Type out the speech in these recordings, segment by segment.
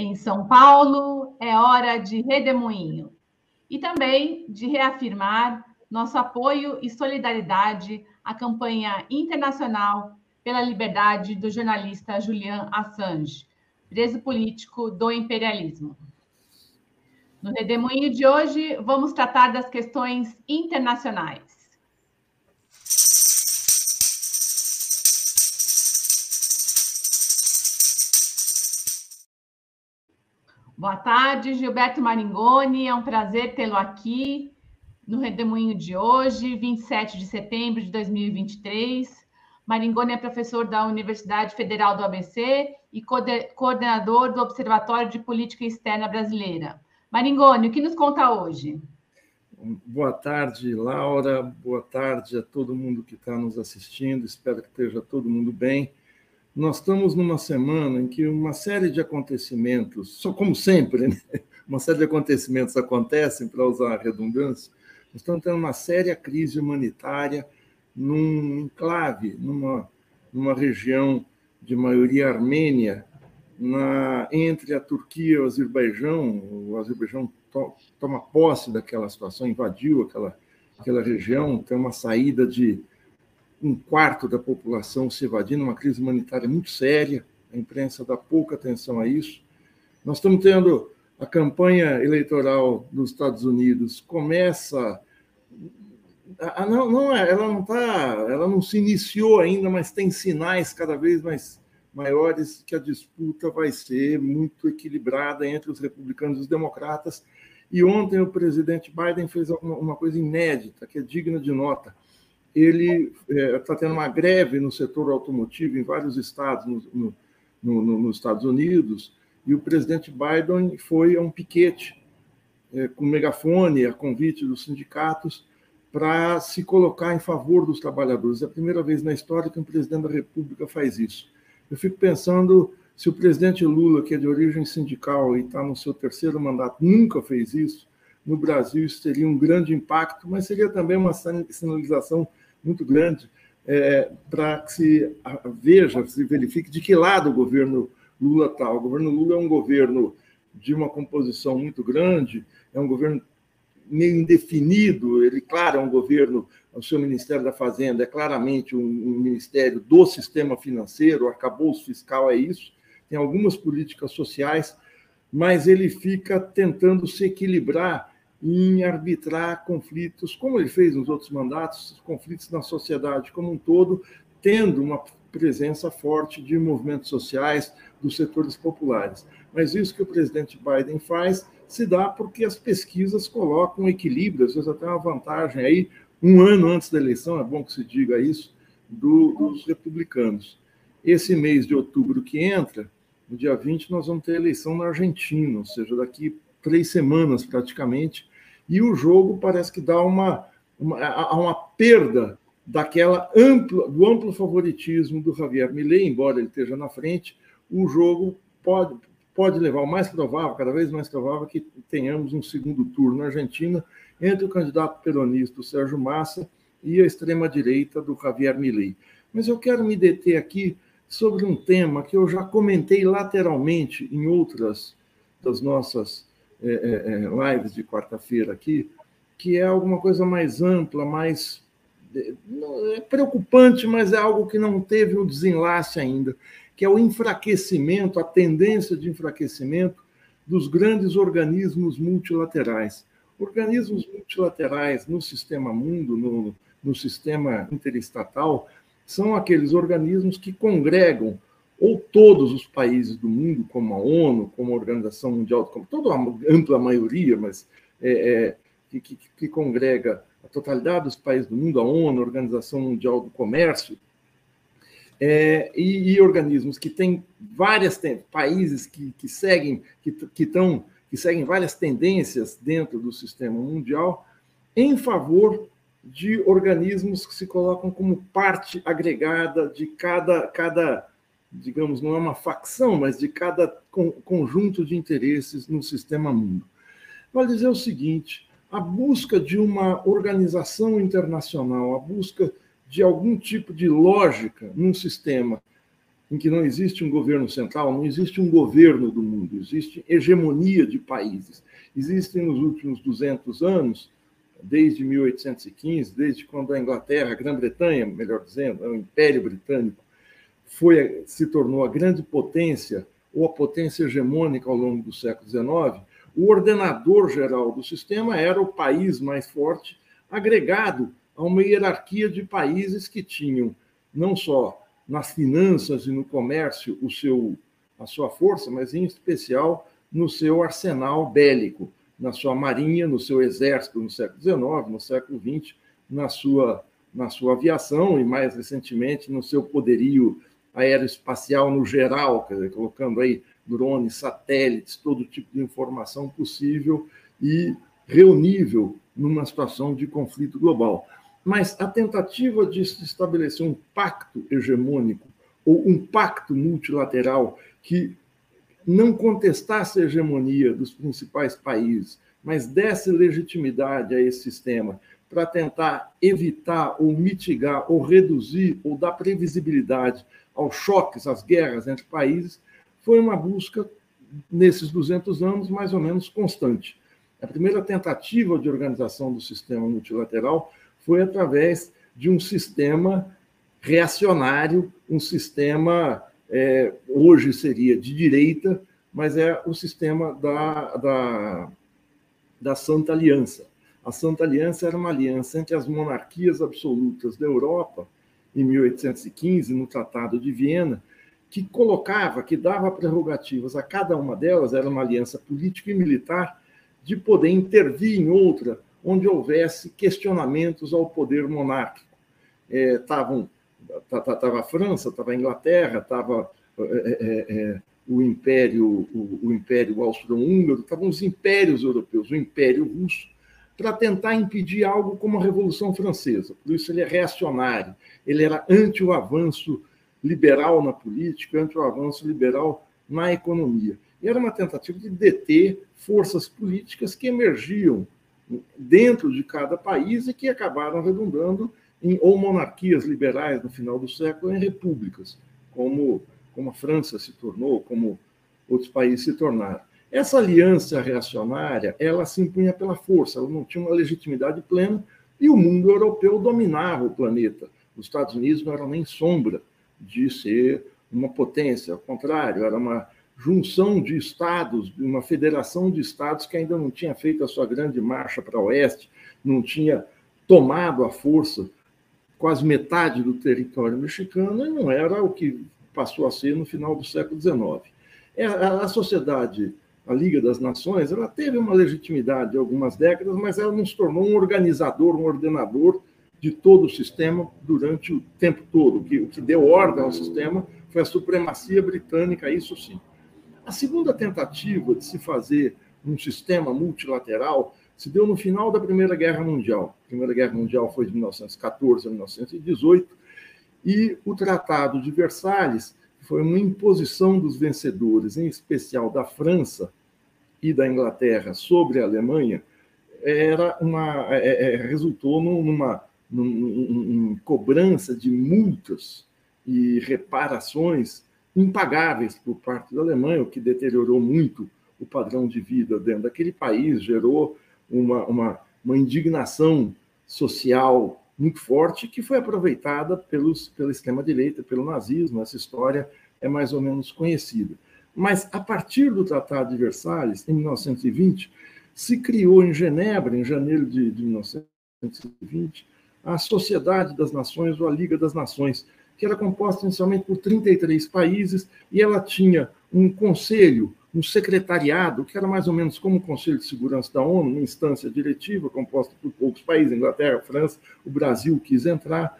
Em São Paulo, é hora de redemoinho e também de reafirmar nosso apoio e solidariedade à campanha internacional pela liberdade do jornalista Julian Assange, preso político do imperialismo. No Redemoinho de hoje, vamos tratar das questões internacionais. Boa tarde, Gilberto Maringoni. É um prazer tê-lo aqui no Redemoinho de hoje, 27 de setembro de 2023. Maringoni é professor da Universidade Federal do ABC e coordenador do Observatório de Política Externa Brasileira. Maringoni, o que nos conta hoje? Boa tarde, Laura. Boa tarde a todo mundo que está nos assistindo. Espero que esteja todo mundo bem. Nós estamos numa semana em que uma série de acontecimentos, só como sempre, né? uma série de acontecimentos acontecem, para usar a redundância, nós estamos tendo uma séria crise humanitária num enclave, numa, numa região de maioria armênia, na, entre a Turquia e o Azerbaijão. O Azerbaijão to, toma posse daquela situação, invadiu aquela, aquela região, tem uma saída de um quarto da população se evadindo, uma crise humanitária muito séria, a imprensa dá pouca atenção a isso. Nós estamos tendo a campanha eleitoral dos Estados Unidos começa a, não, não é, ela não tá, ela não se iniciou ainda, mas tem sinais cada vez mais maiores que a disputa vai ser muito equilibrada entre os republicanos e os democratas. E ontem o presidente Biden fez uma coisa inédita, que é digna de nota ele está é, tendo uma greve no setor automotivo em vários estados no, no, no, nos Estados Unidos, e o presidente Biden foi a um piquete é, com megafone, a convite dos sindicatos, para se colocar em favor dos trabalhadores. É a primeira vez na história que um presidente da República faz isso. Eu fico pensando se o presidente Lula, que é de origem sindical e está no seu terceiro mandato, nunca fez isso, no Brasil isso teria um grande impacto, mas seria também uma sinalização muito grande é, para que se veja, se verifique de que lado o governo Lula está. O governo Lula é um governo de uma composição muito grande, é um governo meio indefinido. Ele, claro, é um governo, o seu Ministério da Fazenda é claramente um, um ministério do sistema financeiro, o arcabouço fiscal é isso, tem algumas políticas sociais, mas ele fica tentando se equilibrar em arbitrar conflitos, como ele fez nos outros mandatos, conflitos na sociedade como um todo, tendo uma presença forte de movimentos sociais dos setores populares. Mas isso que o presidente Biden faz se dá porque as pesquisas colocam equilíbrio, às vezes até uma vantagem aí, um ano antes da eleição, é bom que se diga isso, do, dos republicanos. Esse mês de outubro que entra, no dia 20, nós vamos ter eleição na Argentina, ou seja, daqui três semanas praticamente, e o jogo parece que dá uma, uma, uma perda daquela ampla, do amplo favoritismo do Javier Milei, embora ele esteja na frente, o jogo pode, pode levar o mais provável, cada vez mais provável, que tenhamos um segundo turno na Argentina entre o candidato peronista, o Sérgio Massa, e a extrema-direita do Javier Milei. Mas eu quero me deter aqui sobre um tema que eu já comentei lateralmente em outras das nossas é, é, é, lives de quarta-feira aqui, que é alguma coisa mais ampla, mais. É preocupante, mas é algo que não teve o um desenlace ainda, que é o enfraquecimento, a tendência de enfraquecimento dos grandes organismos multilaterais. Organismos multilaterais no sistema mundo, no, no sistema interestatal, são aqueles organismos que congregam ou todos os países do mundo, como a ONU, como a Organização Mundial, como toda a ampla maioria, mas é, é, que, que, congrega a totalidade dos países do mundo, a ONU, a Organização Mundial do Comércio, é, e, e, organismos que têm várias países que, que seguem que, que, tão, que seguem várias tendências dentro do sistema mundial em favor de organismos que se colocam como parte agregada de cada, cada digamos, não é uma facção, mas de cada conjunto de interesses no sistema mundo. Vale dizer o seguinte: a busca de uma organização internacional, a busca de algum tipo de lógica num sistema em que não existe um governo central, não existe um governo do mundo, existe hegemonia de países. Existem nos últimos 200 anos, desde 1815, desde quando a Inglaterra, a Grã-Bretanha, melhor dizendo, o Império Britânico, foi, se tornou a grande potência ou a potência hegemônica ao longo do século XIX, o ordenador geral do sistema era o país mais forte, agregado a uma hierarquia de países que tinham não só nas finanças e no comércio o seu, a sua força, mas em especial no seu arsenal bélico, na sua marinha, no seu exército no século XIX, no século XX, na sua, na sua aviação e, mais recentemente, no seu poderio aeroespacial no geral, dizer, colocando aí drones, satélites, todo tipo de informação possível e reunível numa situação de conflito global. Mas a tentativa de se estabelecer um pacto hegemônico ou um pacto multilateral que não contestasse a hegemonia dos principais países, mas desse legitimidade a esse sistema para tentar evitar ou mitigar ou reduzir ou dar previsibilidade aos choques, às guerras entre países, foi uma busca, nesses 200 anos, mais ou menos constante. A primeira tentativa de organização do sistema multilateral foi através de um sistema reacionário, um sistema, é, hoje seria de direita, mas é o sistema da, da, da Santa Aliança. A Santa Aliança era uma aliança entre as monarquias absolutas da Europa em 1815, no Tratado de Viena, que colocava, que dava prerrogativas a cada uma delas, era uma aliança política e militar, de poder intervir em outra onde houvesse questionamentos ao poder monárquico. Estavam é, estava a França, estava a Inglaterra, estava é, é, é, o Império o, o Império Austro-Húngaro, estavam os impérios europeus, o Império Russo, para tentar impedir algo como a Revolução Francesa. Por isso ele é reacionário, ele era anti o avanço liberal na política, anti o avanço liberal na economia. E era uma tentativa de deter forças políticas que emergiam dentro de cada país e que acabaram redundando em ou monarquias liberais no final do século, em repúblicas, como, como a França se tornou, como outros países se tornaram. Essa aliança reacionária, ela se impunha pela força, ela não tinha uma legitimidade plena e o mundo europeu dominava o planeta. Os Estados Unidos não eram nem sombra de ser uma potência, ao contrário, era uma junção de estados, uma federação de estados que ainda não tinha feito a sua grande marcha para o oeste, não tinha tomado à força quase metade do território mexicano e não era o que passou a ser no final do século XIX. É, a sociedade a Liga das Nações, ela teve uma legitimidade de algumas décadas, mas ela não se tornou um organizador, um ordenador de todo o sistema durante o tempo todo. O que, o que deu ordem ao sistema foi a supremacia britânica, isso sim. A segunda tentativa de se fazer um sistema multilateral se deu no final da Primeira Guerra Mundial. A Primeira Guerra Mundial foi de 1914 a 1918, e o Tratado de Versalhes foi uma imposição dos vencedores, em especial da França, e da Inglaterra sobre a Alemanha era uma é, é, resultou numa, numa, cobrança de multas e reparações impagáveis por parte da Alemanha, o que deteriorou muito o padrão de vida dentro daquele país, gerou uma, uma, uma indignação social muito forte que foi aproveitada pelos, pela extrema-direita, pelo nazismo. Essa história é mais ou menos conhecida. Mas, a partir do Tratado de Versalhes, em 1920, se criou em Genebra, em janeiro de, de 1920, a Sociedade das Nações, ou a Liga das Nações, que era composta inicialmente por 33 países, e ela tinha um conselho, um secretariado, que era mais ou menos como o Conselho de Segurança da ONU, uma instância diretiva composta por poucos países, Inglaterra, França, o Brasil quis entrar.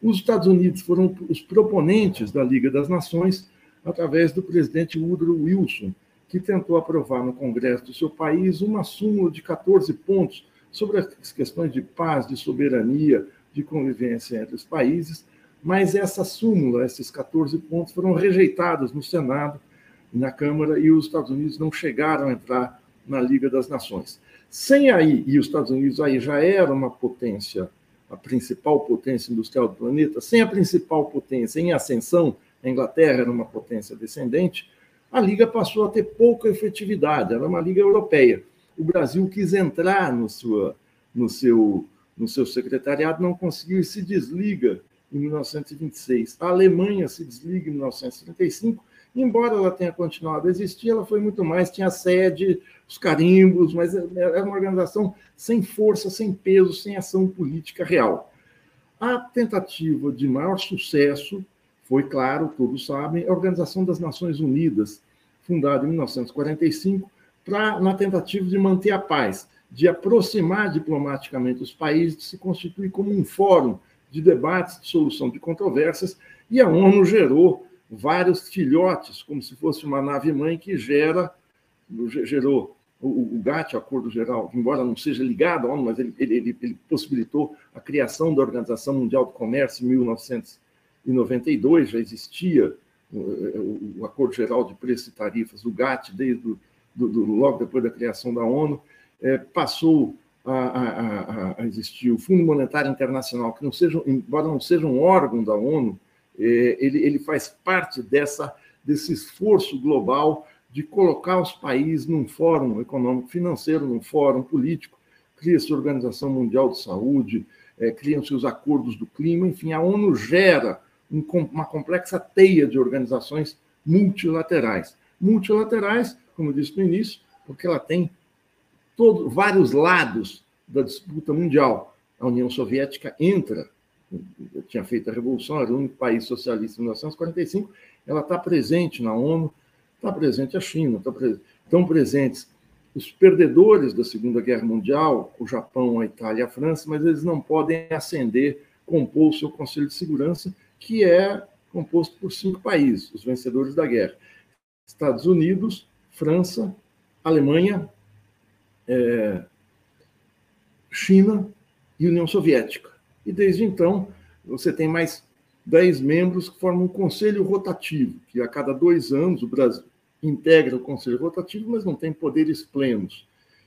Os Estados Unidos foram os proponentes da Liga das Nações, através do presidente Woodrow Wilson, que tentou aprovar no Congresso do seu país uma súmula de 14 pontos sobre as questões de paz, de soberania, de convivência entre os países, mas essa súmula, esses 14 pontos, foram rejeitados no Senado e na Câmara e os Estados Unidos não chegaram a entrar na Liga das Nações. Sem aí, e os Estados Unidos aí já era uma potência, a principal potência industrial do planeta, sem a principal potência em ascensão, a Inglaterra era uma potência descendente, a Liga passou a ter pouca efetividade, era uma Liga Europeia. O Brasil quis entrar no, sua, no, seu, no seu secretariado, não conseguiu e se desliga em 1926. A Alemanha se desliga em 1935, embora ela tenha continuado a existir, ela foi muito mais, tinha sede, os carimbos, mas era uma organização sem força, sem peso, sem ação política real. A tentativa de maior sucesso foi, claro, todos sabem, a Organização das Nações Unidas, fundada em 1945, pra, na tentativa de manter a paz, de aproximar diplomaticamente os países, de se constituir como um fórum de debates, de solução de controvérsias, e a ONU gerou vários filhotes, como se fosse uma nave-mãe que gera, gerou o, o GATT, o Acordo Geral, embora não seja ligado à ONU, mas ele, ele, ele possibilitou a criação da Organização Mundial do Comércio em 1992, já existia o Acordo Geral de Preços e Tarifas, o GATT, desde do, do, do, logo depois da criação da ONU, é, passou a, a, a, existir o Fundo Monetário Internacional, que não seja, embora não seja um órgão da ONU, é, ele, ele faz parte dessa, desse esforço global de colocar os países num fórum econômico financeiro, num fórum político, cria-se a Organização Mundial de Saúde, é, criam-se os acordos do clima, enfim, a ONU gera um, uma complexa teia de organizações multilaterais. Multilaterais, como eu disse no início, porque ela tem todo, vários lados da disputa mundial. A União Soviética entra, tinha feito a Revolução, era o único país socialista em 1945, ela está presente na ONU, Está presente a China, tá estão presentes os perdedores da Segunda Guerra Mundial, o Japão, a Itália a França, mas eles não podem ascender, compor o seu Conselho de Segurança, que é composto por cinco países, os vencedores da guerra: Estados Unidos, França, Alemanha, é... China e União Soviética. E desde então, você tem mais dez membros que formam um conselho rotativo, que a cada dois anos o Brasil integra o conselho rotativo, mas não tem poderes plenos.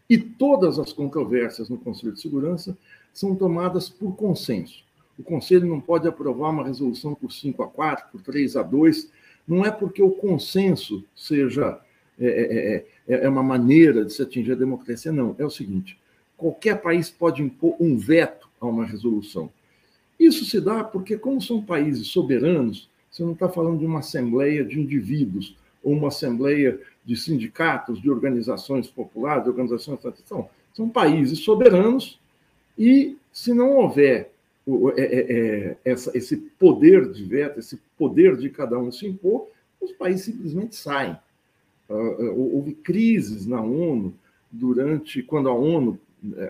E todas as controvérsias no Conselho de Segurança são tomadas por consenso. O Conselho não pode aprovar uma resolução por 5 a 4, por 3 a 2, não é porque o consenso seja é é, é, é, é uma maneira de se atingir a democracia, não. É o seguinte: qualquer país pode impor um veto a uma resolução. Isso se dá porque, como são países soberanos, você não está falando de uma assembleia de indivíduos ou uma assembleia de sindicatos, de organizações populares, de organizações. São países soberanos e, se não houver é, é, é, essa, esse poder de veto, esse poder de cada um se impor, os países simplesmente saem. Ah, ah, houve crises na ONU durante quando a ONU,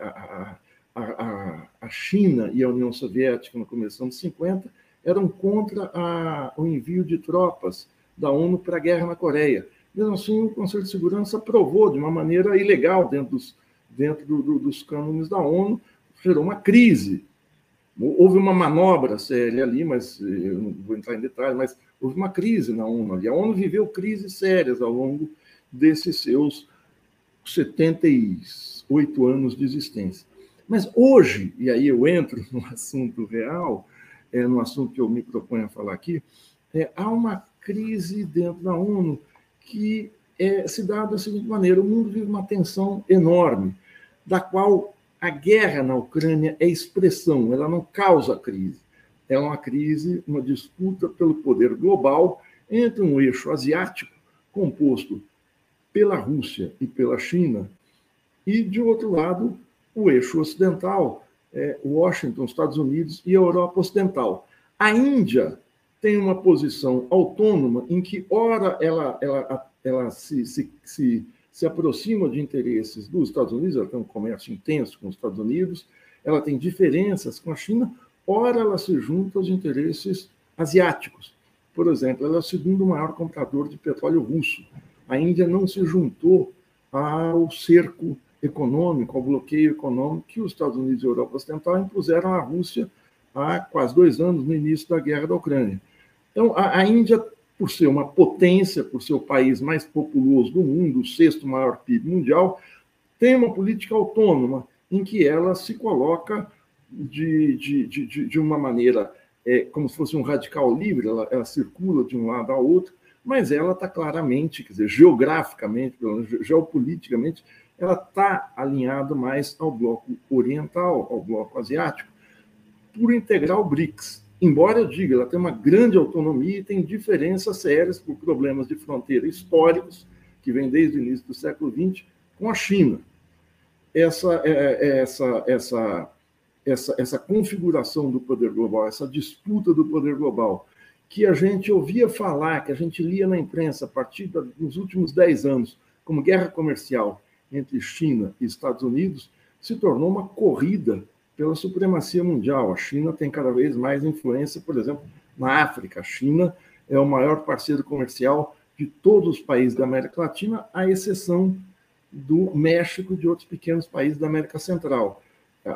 a, a, a, China e a União Soviética, no começo dos anos 50, eram contra a, o envio de tropas da ONU para a guerra na Coreia. Mesmo assim, o Conselho de Segurança aprovou de uma maneira ilegal dentro dos, dentro do, do, dos cânones da ONU, gerou uma crise. Houve uma manobra séria ali, mas eu não vou entrar em detalhes, mas houve uma crise na ONU ali. A ONU viveu crises sérias ao longo desses seus 78 anos de existência. Mas hoje, e aí eu entro no assunto real, é, no assunto que eu me proponho a falar aqui, é, há uma crise dentro da ONU que é, se dá da seguinte maneira: o mundo vive uma tensão enorme, da qual a guerra na Ucrânia é expressão, ela não causa crise. É uma crise, uma disputa pelo poder global entre um eixo asiático, composto pela Rússia e pela China, e, de outro lado, o eixo ocidental, é, Washington, Estados Unidos e a Europa Ocidental. A Índia tem uma posição autônoma em que, ora, ela, ela, ela se, se, se, se aproxima de interesses dos Estados Unidos, ela tem um comércio intenso com os Estados Unidos, ela tem diferenças com a China, ora, ela se junta aos interesses asiáticos. Por exemplo, ela é o segundo maior comprador de petróleo russo. A Índia não se juntou ao cerco econômico, ao bloqueio econômico que os Estados Unidos e a Europa Ocidental impuseram à Rússia há quase dois anos, no início da guerra da Ucrânia. Então, a, a Índia, por ser uma potência, por ser o país mais populoso do mundo, o sexto maior PIB mundial, tem uma política autônoma em que ela se coloca de, de, de, de uma maneira é como se fosse um radical livre, ela, ela circula de um lado ao outro, mas ela está claramente, quer dizer, geograficamente, geopoliticamente, ela está alinhada mais ao bloco oriental, ao bloco asiático, por integrar o BRICS. Embora eu diga, ela tem uma grande autonomia e tem diferenças sérias por problemas de fronteira históricos, que vem desde o início do século XX, com a China. Essa, é, é, essa, essa, essa, essa configuração do poder global, essa disputa do poder global, que a gente ouvia falar, que a gente lia na imprensa a partir dos últimos dez anos, como guerra comercial entre China e Estados Unidos, se tornou uma corrida pela supremacia mundial. A China tem cada vez mais influência, por exemplo, na África. A China é o maior parceiro comercial de todos os países da América Latina, à exceção do México e de outros pequenos países da América Central,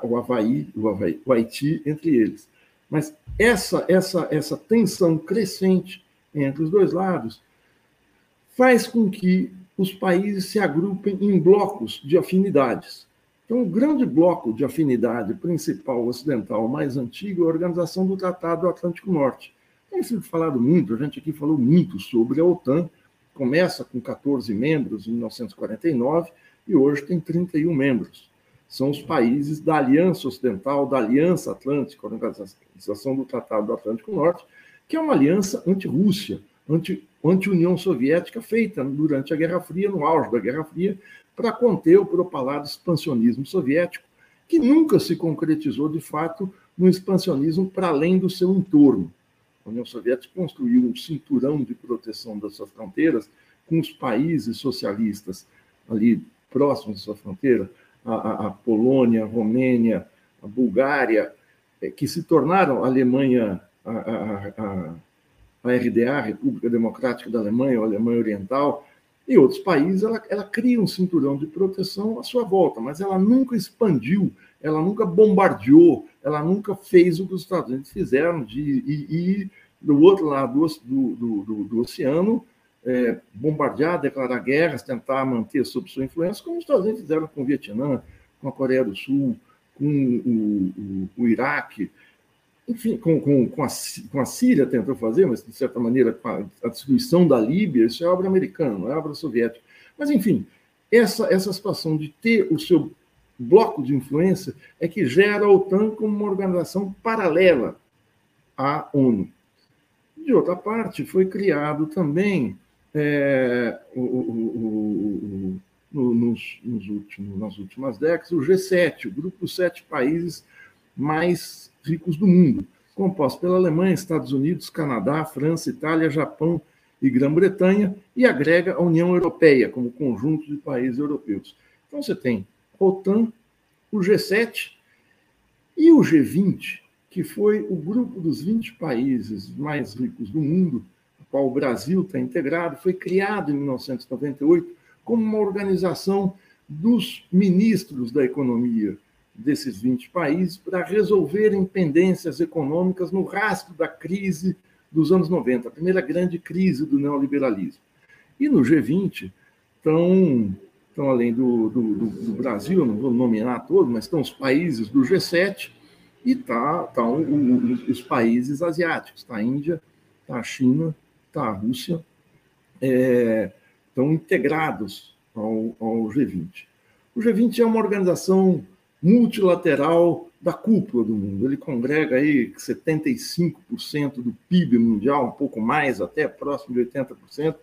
o Havaí, o, Havaí, o Haiti, entre eles. Mas essa, essa, essa tensão crescente entre os dois lados faz com que os países se agrupem em blocos de afinidades. Então, o grande bloco de afinidade principal ocidental mais antigo é a Organização do Tratado do Atlântico Norte. Tem sido falado muito, a gente aqui falou muito sobre a OTAN, começa com 14 membros em 1949 e hoje tem 31 membros. São os países da Aliança Ocidental, da Aliança Atlântica, Organização do Tratado do Atlântico Norte, que é uma aliança anti-Rússia, anti-União Soviética, feita durante a Guerra Fria, no auge da Guerra Fria, para conter o propalado expansionismo soviético, que nunca se concretizou de fato no expansionismo para além do seu entorno. A União Soviética construiu um cinturão de proteção das suas fronteiras com os países socialistas ali próximos da sua fronteira, a, a, a Polônia, a Romênia, a Bulgária, é, que se tornaram a Alemanha, a, a, a, RDA, República Democrática da Alemanha, ou Alemanha Oriental, e outros países, ela, ela cria um cinturão de proteção à sua volta, mas ela nunca expandiu, ela nunca bombardeou, ela nunca fez o que os Estados Unidos fizeram de ir do outro lado do, do, do, do oceano, é, bombardear, declarar guerras, tentar manter sob sua influência, como os Estados Unidos fizeram com o Vietnã, com a Coreia do Sul, com o, o, o Iraque, enfim, com, com, com, a, com a Síria tentou fazer, mas de certa maneira com a, a destruição da Líbia, isso é obra americana, não é obra soviética. Mas, enfim, essa, essa situação de ter o seu bloco de influência é que gera a OTAN como uma organização paralela à ONU. De outra parte, foi criado também é, o, o, o, nos, nos últimos, nas últimas décadas o G7, o grupo dos sete países mais ricos do mundo, composto pela Alemanha, Estados Unidos, Canadá, França, Itália, Japão e Grã-Bretanha, e agrega a União Europeia como conjunto de países europeus. Então você tem a OTAN, o G7 e o G20, que foi o grupo dos 20 países mais ricos do mundo, a qual o Brasil está integrado, foi criado em 1998 como uma organização dos ministros da economia desses 20 países para resolverem pendências econômicas no rastro da crise dos anos 90, a primeira grande crise do neoliberalismo. E no G20 estão, estão além do, do, do Brasil, não vou nominar todos, mas estão os países do G7 e tá, tá os países asiáticos, está a Índia, está a China, está a Rússia, é, estão integrados ao, ao G20. O G20 é uma organização multilateral da cúpula do mundo. Ele congrega aí 75% do PIB mundial, um pouco mais, até próximo de 80%,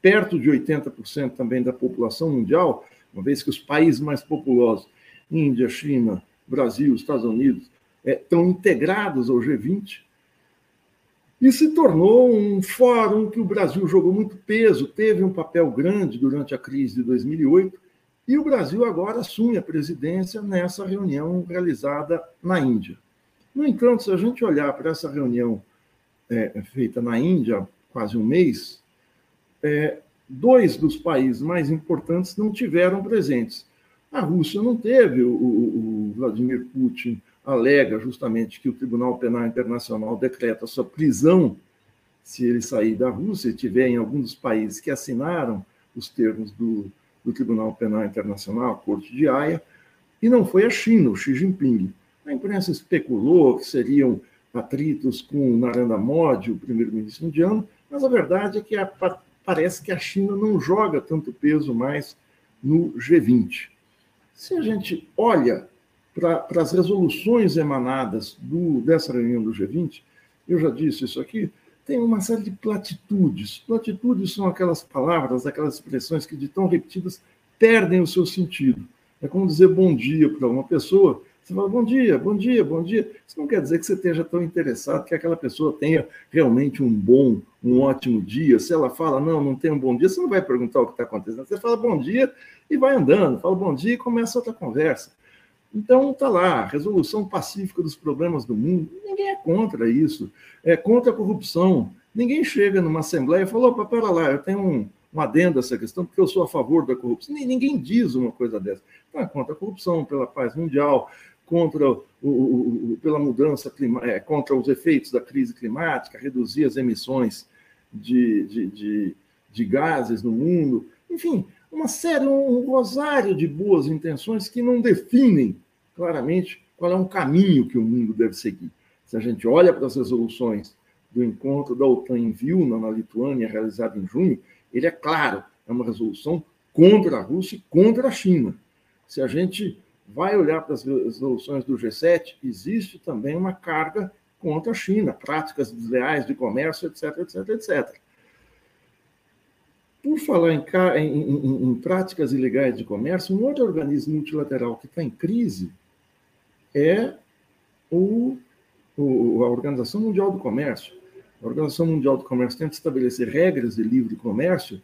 perto de 80% também da população mundial, uma vez que os países mais populosos, Índia, China, Brasil, Estados Unidos, é, estão integrados ao G20. E se tornou um fórum que o Brasil jogou muito peso, teve um papel grande durante a crise de 2008, e o Brasil agora assume a presidência nessa reunião realizada na Índia. No entanto, se a gente olhar para essa reunião é, feita na Índia quase um mês, é, dois dos países mais importantes não tiveram presentes. A Rússia não teve, o, o, o Vladimir Putin alega justamente que o Tribunal Penal Internacional decreta sua prisão se ele sair da Rússia e tiver em algum dos países que assinaram os termos do, do Tribunal Penal Internacional, a Corte de Haia, e não foi a China, o Xi Jinping. A imprensa especulou que seriam atritos com Narendra Modi, o primeiro-ministro indiano, mas a verdade é que a, parece que a China não joga tanto peso mais no G20. Se a gente olha para as resoluções emanadas do, dessa reunião do G20, eu já disse isso aqui, tem uma série de platitudes. Platitudes são aquelas palavras, aquelas expressões que, de tão repetidas, perdem o seu sentido. É como dizer bom dia para uma pessoa. Você fala bom dia, bom dia, bom dia. Isso não quer dizer que você esteja tão interessado que aquela pessoa tenha realmente um bom, um ótimo dia. Se ela fala, não, não tem um bom dia, você não vai perguntar o que está acontecendo. Você fala bom dia e vai andando. Fala bom dia e começa outra conversa. Então, está lá, resolução pacífica dos problemas do mundo. Ninguém é contra isso. É contra a corrupção. Ninguém chega numa assembleia e fala: opa, pera lá, eu tenho um, um adendo a essa questão, porque eu sou a favor da corrupção. Ninguém diz uma coisa dessa. Então, é contra a corrupção, pela paz mundial, contra o, o, o pela mudança climática, é, contra os efeitos da crise climática, reduzir as emissões de, de, de, de gases no mundo. Enfim, uma série, um rosário de boas intenções que não definem claramente qual é um caminho que o mundo deve seguir. Se a gente olha para as resoluções do encontro da OTAN em Vilna, na Lituânia, realizado em junho, ele é claro, é uma resolução contra a Rússia e contra a China. Se a gente vai olhar para as resoluções do G7, existe também uma carga contra a China, práticas desleais de comércio, etc, etc, etc. Por falar em, em, em, em práticas ilegais de comércio, um outro organismo multilateral que está em crise é o, o, a Organização Mundial do Comércio. A Organização Mundial do Comércio tenta estabelecer regras de livre comércio,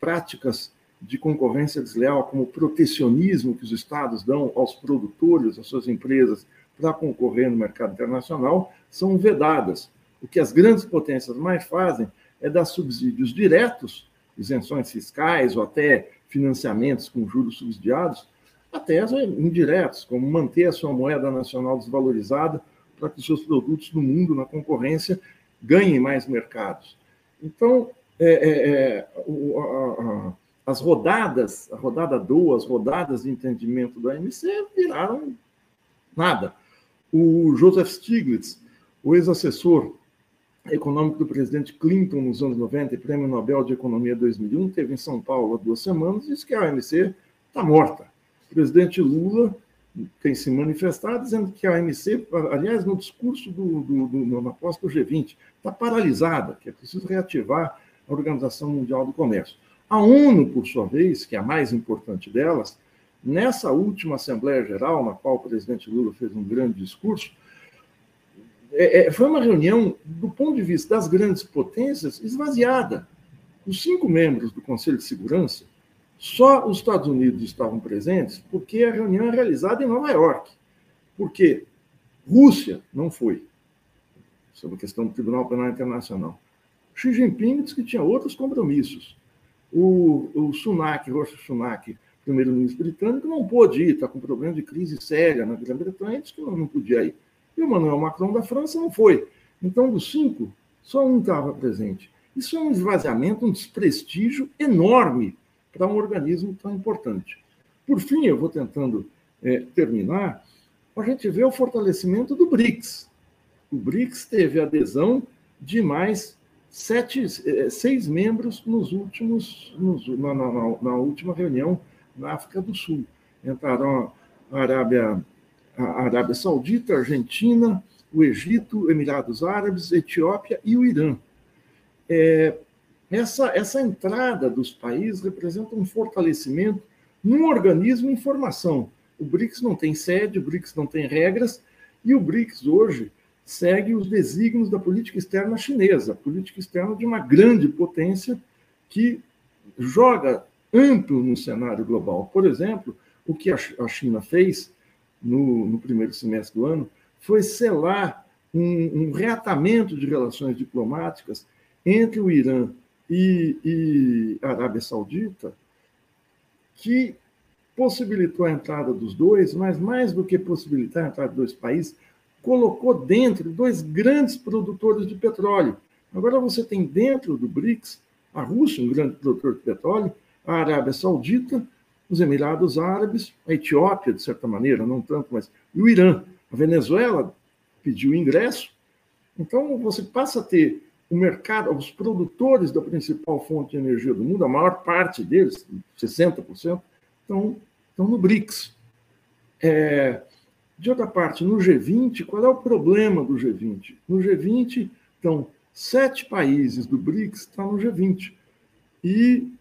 práticas de concorrência desleal, como o protecionismo que os estados dão aos produtores, às suas empresas, para concorrer no mercado internacional, são vedadas. O que as grandes potências mais fazem é dar subsídios diretos, isenções fiscais ou até financiamentos com juros subsidiados, até indiretos, como manter a sua moeda nacional desvalorizada para que os seus produtos no mundo, na concorrência, ganhem mais mercados. Então, é, é, é a, a, as rodadas, a rodada DOA, as rodadas de entendimento do AMC viraram nada. O Joseph Stiglitz, o ex-assessor econômico do presidente Clinton nos anos 90 e prêmio Nobel de Economia 2001, teve em São Paulo há duas semanas e disse que a OMC está morta. O presidente Lula tem se manifestado dizendo que a OMC, aliás, no discurso do, do, do, na posse do G20, está paralisada, que é preciso reativar a Organização Mundial do Comércio. A ONU, por sua vez, que é a mais importante delas, nessa última Assembleia Geral, na qual o presidente Lula fez um grande discurso, é, é, foi uma reunião, do ponto de vista das grandes potências, esvaziada. Os cinco membros do Conselho de Segurança, só os Estados Unidos estavam presentes porque a reunião é realizada em Nova York. Porque Rússia não foi, sobre a questão do Tribunal Penal Internacional. Xi Jinping disse que tinha outros compromissos. O, o Sunak, Rocha Sunak, primeiro-ministro britânico, não pôde ir, está com problema de crise séria na Grã-Bretanha, disse que não, não podia ir. E o Emmanuel Macron da França não foi. Então, dos cinco, só um estava presente. Isso é um esvaziamento, um desprestígio enorme para um organismo tão importante. Por fim, eu vou tentando é, terminar, a gente vê o fortalecimento do BRICS. O BRICS teve adesão de mais sete, eh, seis membros nos últimos, nos, na, na, na, última reunião na África do Sul. Entraram a Arábia, a Arábia Saudita, a Argentina, o Egito, Emirados Árabes, Etiópia e o Irã. É, essa, essa entrada dos países representa um fortalecimento num organismo em formação. O BRICS não tem sede, o BRICS não tem regras, e o BRICS hoje segue os desígnios da política externa chinesa, política externa de uma grande potência que joga amplo no cenário global. Por exemplo, o que a China fez no, no primeiro semestre do ano foi selar um, um, reatamento de relações diplomáticas entre o Irã e, e Arábia Saudita, que possibilitou a entrada dos dois, mas mais do que possibilitar a entrada dos dois países, colocou dentro dois grandes produtores de petróleo. Agora você tem dentro do BRICS a Rússia, um grande produtor de petróleo, a Arábia Saudita, os Emirados Árabes, a Etiópia, de certa maneira, não tanto, mas e o Irã. A Venezuela pediu ingresso Então, você passa a ter o mercado, os produtores da principal fonte de energia do mundo, a maior parte deles, 60%, estão, estão no BRICS. É, de outra parte, no G20, qual é o problema do G20? No G20, estão sete países do BRICS estão no G20. E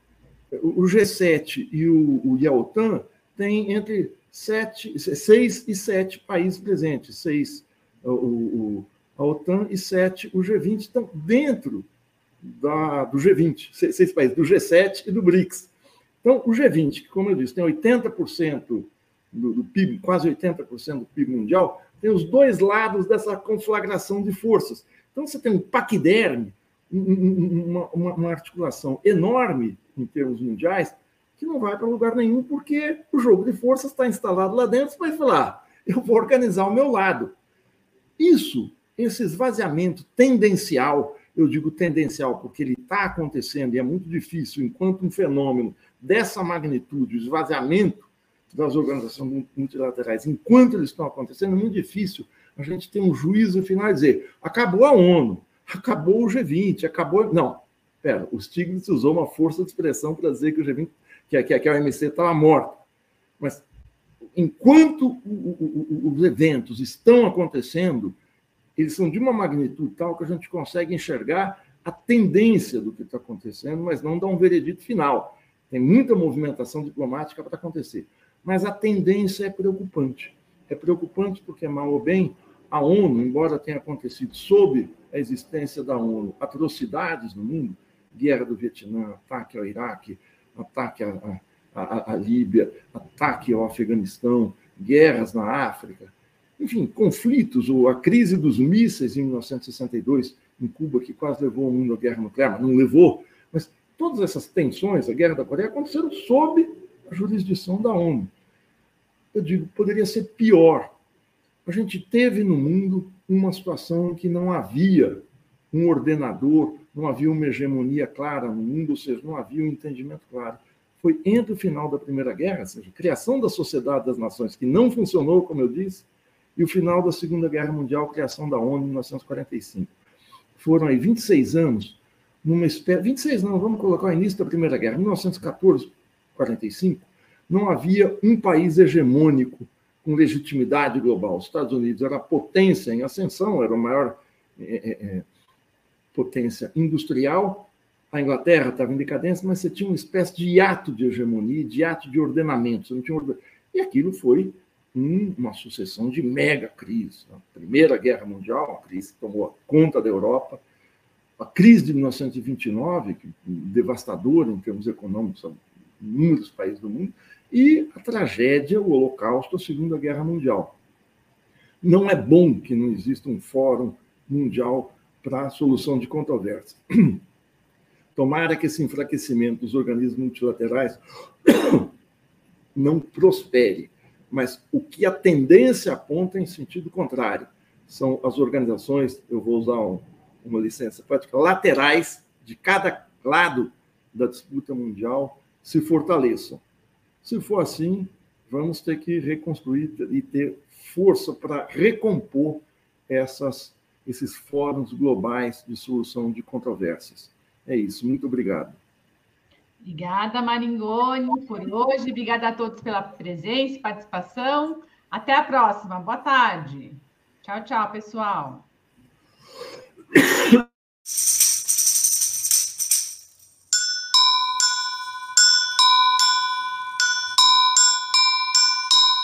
o G7 e, o, o, e têm entre sete, seis e sete países presentes. Seis o, o, a OTAN e sete o G20 estão dentro da, do G20, seis, países, do G7 e do BRICS. Então, o G20, que, como eu disse, tem 80% do, do PIB, quase 80% do PIB mundial, tem os dois lados dessa conflagração de forças. Então, você tem um paquiderme, uma, uma, uma articulação enorme em termos mundiais, que não vai para lugar nenhum, porque o jogo de forças está instalado lá dentro, você vai falar, eu vou organizar o meu lado. Isso, esse esvaziamento tendencial, eu digo tendencial porque ele está acontecendo e é muito difícil, enquanto um fenômeno dessa magnitude, o esvaziamento das organizações multilaterais, enquanto eles estão acontecendo, é muito difícil a gente ter um juízo final e dizer acabou a ONU, acabou o G20, acabou. Não, pera, o Stiglitz usou uma força de expressão para dizer que o G20, que, que, que a OMC estava morta. Mas enquanto os eventos estão acontecendo, eles são de uma magnitude tal que a gente consegue enxergar a tendência do que está acontecendo, mas não dá um veredito final. Tem muita movimentação diplomática para acontecer. Mas a tendência é preocupante. É preocupante porque, mal ou bem, a ONU, embora tenha acontecido sob a existência da ONU atrocidades no mundo, guerra do Vietnã, ataque ao Iraque, ataque à, à, à Líbia, ataque ao Afeganistão, guerras na África, enfim, conflitos, ou a crise dos mísseis em 1962 em Cuba, que quase levou o mundo à guerra nuclear, mas não levou. Mas todas essas tensões, a guerra da Coreia, aconteceram sob a jurisdição da ONU. Eu digo, poderia ser pior. A gente teve no mundo uma situação em que não havia um ordenador, não havia uma hegemonia clara no mundo, ou seja, não havia um entendimento claro. Foi entre o final da Primeira Guerra, ou seja, a criação da Sociedade das Nações, que não funcionou, como eu disse, e o final da Segunda Guerra Mundial, criação da ONU em 1945. Foram aí 26 anos, numa espécie. 26 não, vamos colocar o início da Primeira Guerra, 1914, 45, não havia um país hegemônico com legitimidade global. Os Estados Unidos era potência em ascensão, era a maior é, é, é, potência industrial. A Inglaterra estava em decadência, mas você tinha uma espécie de hiato de hegemonia, de hiato de ordenamento. Você não tinha orden... E aquilo foi uma sucessão de mega crises. A Primeira Guerra Mundial, a crise que tomou conta da Europa, a crise de 1929, que devastadora em termos econômicos em inúmeros países do mundo, e a tragédia, o Holocausto, a Segunda Guerra Mundial. Não é bom que não exista um fórum mundial para a solução de controvérsias. Tomara que esse enfraquecimento dos organismos multilaterais não prospere, mas o que a tendência aponta em sentido contrário. São as organizações, eu vou usar um, uma licença prática, laterais de cada lado da disputa mundial se fortaleçam. Se for assim, vamos ter que reconstruir e ter força para recompor essas, esses fóruns globais de solução de controvérsias. É isso. Muito obrigado. Obrigada, Maringoni, por hoje. Obrigada a todos pela presença e participação. Até a próxima. Boa tarde. Tchau, tchau, pessoal.